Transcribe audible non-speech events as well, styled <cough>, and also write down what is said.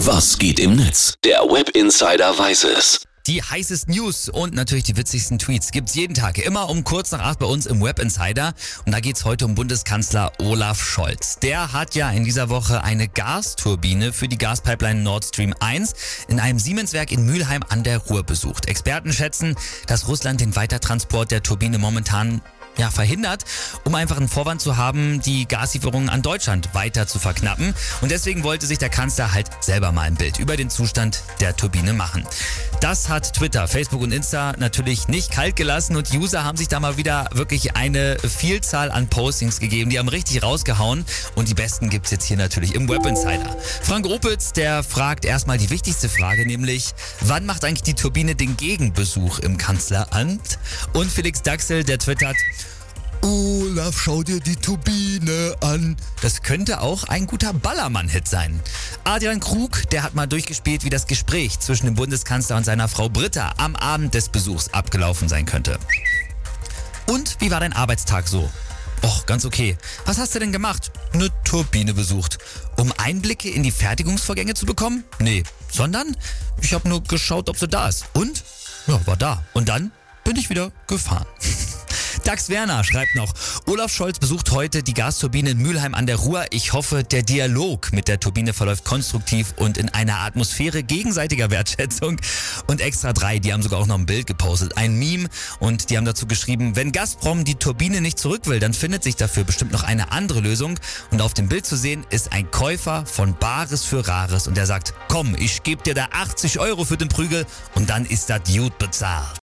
Was geht im Netz? Der Web Insider weiß es. Die heißesten News und natürlich die witzigsten Tweets gibt's jeden Tag, immer um kurz nach acht bei uns im Web Insider. Und da geht's heute um Bundeskanzler Olaf Scholz. Der hat ja in dieser Woche eine Gasturbine für die Gaspipeline Nord Stream 1 in einem Siemenswerk in Mülheim an der Ruhr besucht. Experten schätzen, dass Russland den Weitertransport der Turbine momentan ja, verhindert, um einfach einen Vorwand zu haben, die Gaslieferungen an Deutschland weiter zu verknappen. Und deswegen wollte sich der Kanzler halt selber mal ein Bild über den Zustand der Turbine machen. Das hat Twitter, Facebook und Insta natürlich nicht kalt gelassen und User haben sich da mal wieder wirklich eine Vielzahl an Postings gegeben. Die haben richtig rausgehauen und die besten gibt's jetzt hier natürlich im Web Insider. Frank Opitz, der fragt erstmal die wichtigste Frage, nämlich wann macht eigentlich die Turbine den Gegenbesuch im Kanzleramt? Und Felix Daxel, der twittert, Olaf, schau dir die Turbine an. Das könnte auch ein guter Ballermann-Hit sein. Adrian Krug, der hat mal durchgespielt, wie das Gespräch zwischen dem Bundeskanzler und seiner Frau Britta am Abend des Besuchs abgelaufen sein könnte. Und wie war dein Arbeitstag so? Och, ganz okay. Was hast du denn gemacht? Eine Turbine besucht. Um Einblicke in die Fertigungsvorgänge zu bekommen? Nee, sondern ich habe nur geschaut, ob sie da ist. Und? Ja, war da. Und dann bin ich wieder gefahren. <laughs> Dax Werner schreibt noch, Olaf Scholz besucht heute die Gasturbine in Mülheim an der Ruhr. Ich hoffe, der Dialog mit der Turbine verläuft konstruktiv und in einer Atmosphäre gegenseitiger Wertschätzung. Und Extra 3, die haben sogar auch noch ein Bild gepostet, ein Meme und die haben dazu geschrieben, wenn Gazprom die Turbine nicht zurück will, dann findet sich dafür bestimmt noch eine andere Lösung. Und auf dem Bild zu sehen ist ein Käufer von Bares für Rares und der sagt, komm, ich gebe dir da 80 Euro für den Prügel und dann ist das gut bezahlt.